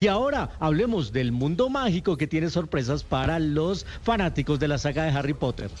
Y ahora hablemos del mundo mágico que tiene sorpresas para los fanáticos de la saga de Harry Potter.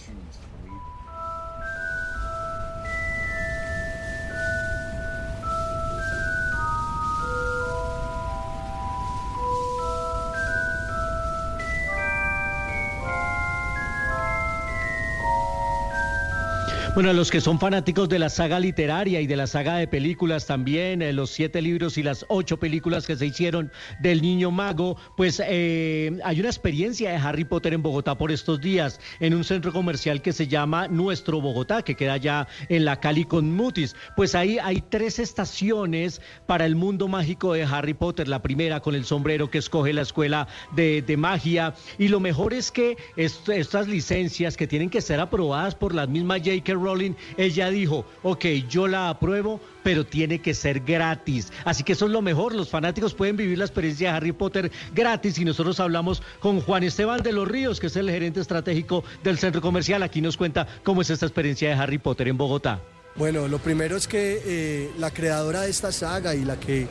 Bueno, los que son fanáticos de la saga literaria y de la saga de películas también, eh, los siete libros y las ocho películas que se hicieron del Niño Mago, pues eh, hay una experiencia de Harry Potter en Bogotá por estos días, en un centro comercial que se llama Nuestro Bogotá, que queda ya en la Cali con Mutis. Pues ahí hay tres estaciones para el mundo mágico de Harry Potter. La primera con el sombrero que escoge la escuela de, magia. Y lo mejor es que estas licencias que tienen que ser aprobadas por la misma J.K. Ella dijo, ok, yo la apruebo, pero tiene que ser gratis. Así que eso es lo mejor, los fanáticos pueden vivir la experiencia de Harry Potter gratis y nosotros hablamos con Juan Esteban de los Ríos, que es el gerente estratégico del centro comercial. Aquí nos cuenta cómo es esta experiencia de Harry Potter en Bogotá. Bueno, lo primero es que eh, la creadora de esta saga y la que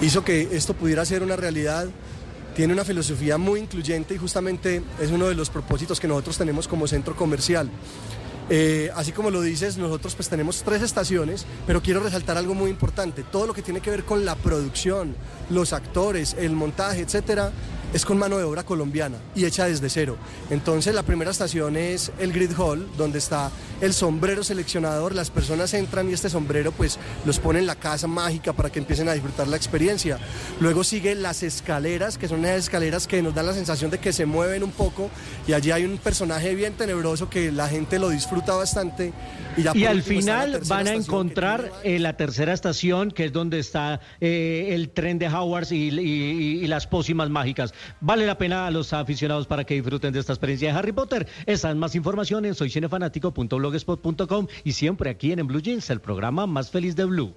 hizo que esto pudiera ser una realidad tiene una filosofía muy incluyente y justamente es uno de los propósitos que nosotros tenemos como centro comercial. Eh, así como lo dices, nosotros pues tenemos tres estaciones, pero quiero resaltar algo muy importante. Todo lo que tiene que ver con la producción, los actores, el montaje, etcétera, es con mano de obra colombiana y hecha desde cero. Entonces la primera estación es el Grid Hall, donde está el sombrero seleccionador. Las personas entran y este sombrero pues los pone en la casa mágica para que empiecen a disfrutar la experiencia. Luego sigue las escaleras, que son esas escaleras que nos dan la sensación de que se mueven un poco y allí hay un personaje bien tenebroso que la gente lo disfruta bastante. Y, al final van a encontrar eh, la tercera estación, que es donde está eh, el tren de Howards y las pócimas mágicas. Vale la pena a los aficionados para que disfruten de esta experiencia de Harry Potter. Esa es más información en soycinefanático.blogspot.com y siempre aquí en, en Blue Jeans, el programa más feliz de Blue.